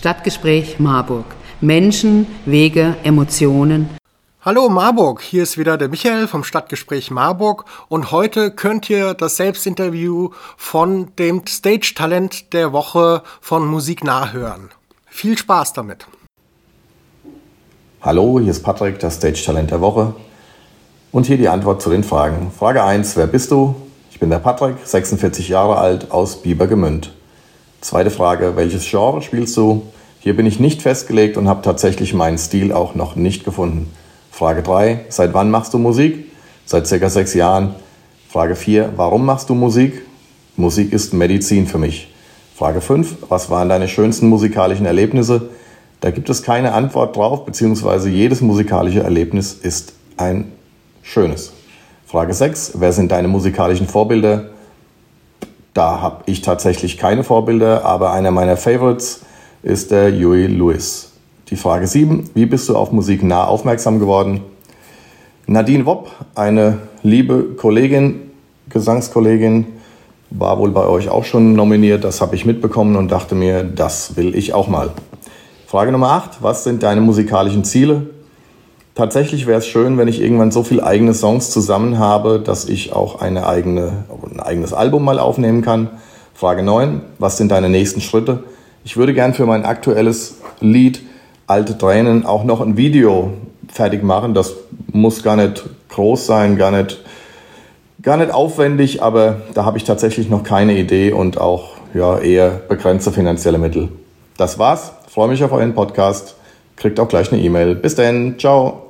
Stadtgespräch Marburg. Menschen, Wege, Emotionen. Hallo Marburg, hier ist wieder der Michael vom Stadtgespräch Marburg und heute könnt ihr das Selbstinterview von dem Stage-Talent der Woche von Musik nachhören. Viel Spaß damit. Hallo, hier ist Patrick, das Stage-Talent der Woche. Und hier die Antwort zu den Fragen. Frage 1, wer bist du? Ich bin der Patrick, 46 Jahre alt, aus Biebergemünd. Zweite Frage, welches Genre spielst du? Hier bin ich nicht festgelegt und habe tatsächlich meinen Stil auch noch nicht gefunden. Frage 3, seit wann machst du Musik? Seit circa sechs Jahren. Frage 4, warum machst du Musik? Musik ist Medizin für mich. Frage 5, was waren deine schönsten musikalischen Erlebnisse? Da gibt es keine Antwort drauf, beziehungsweise jedes musikalische Erlebnis ist ein schönes. Frage 6, wer sind deine musikalischen Vorbilder? Da habe ich tatsächlich keine Vorbilder, aber einer meiner Favorites ist der Huey Lewis. Die Frage 7, wie bist du auf Musik nah aufmerksam geworden? Nadine Wopp, eine liebe Kollegin, Gesangskollegin, war wohl bei euch auch schon nominiert. Das habe ich mitbekommen und dachte mir, das will ich auch mal. Frage Nummer 8, was sind deine musikalischen Ziele? Tatsächlich wäre es schön, wenn ich irgendwann so viele eigene Songs zusammen habe, dass ich auch eine eigene, ein eigenes Album mal aufnehmen kann. Frage 9. Was sind deine nächsten Schritte? Ich würde gern für mein aktuelles Lied Alte Tränen auch noch ein Video fertig machen. Das muss gar nicht groß sein, gar nicht, gar nicht aufwendig, aber da habe ich tatsächlich noch keine Idee und auch ja, eher begrenzte finanzielle Mittel. Das war's. freue mich auf euren Podcast. Kriegt auch gleich eine E-Mail. Bis dann. Ciao.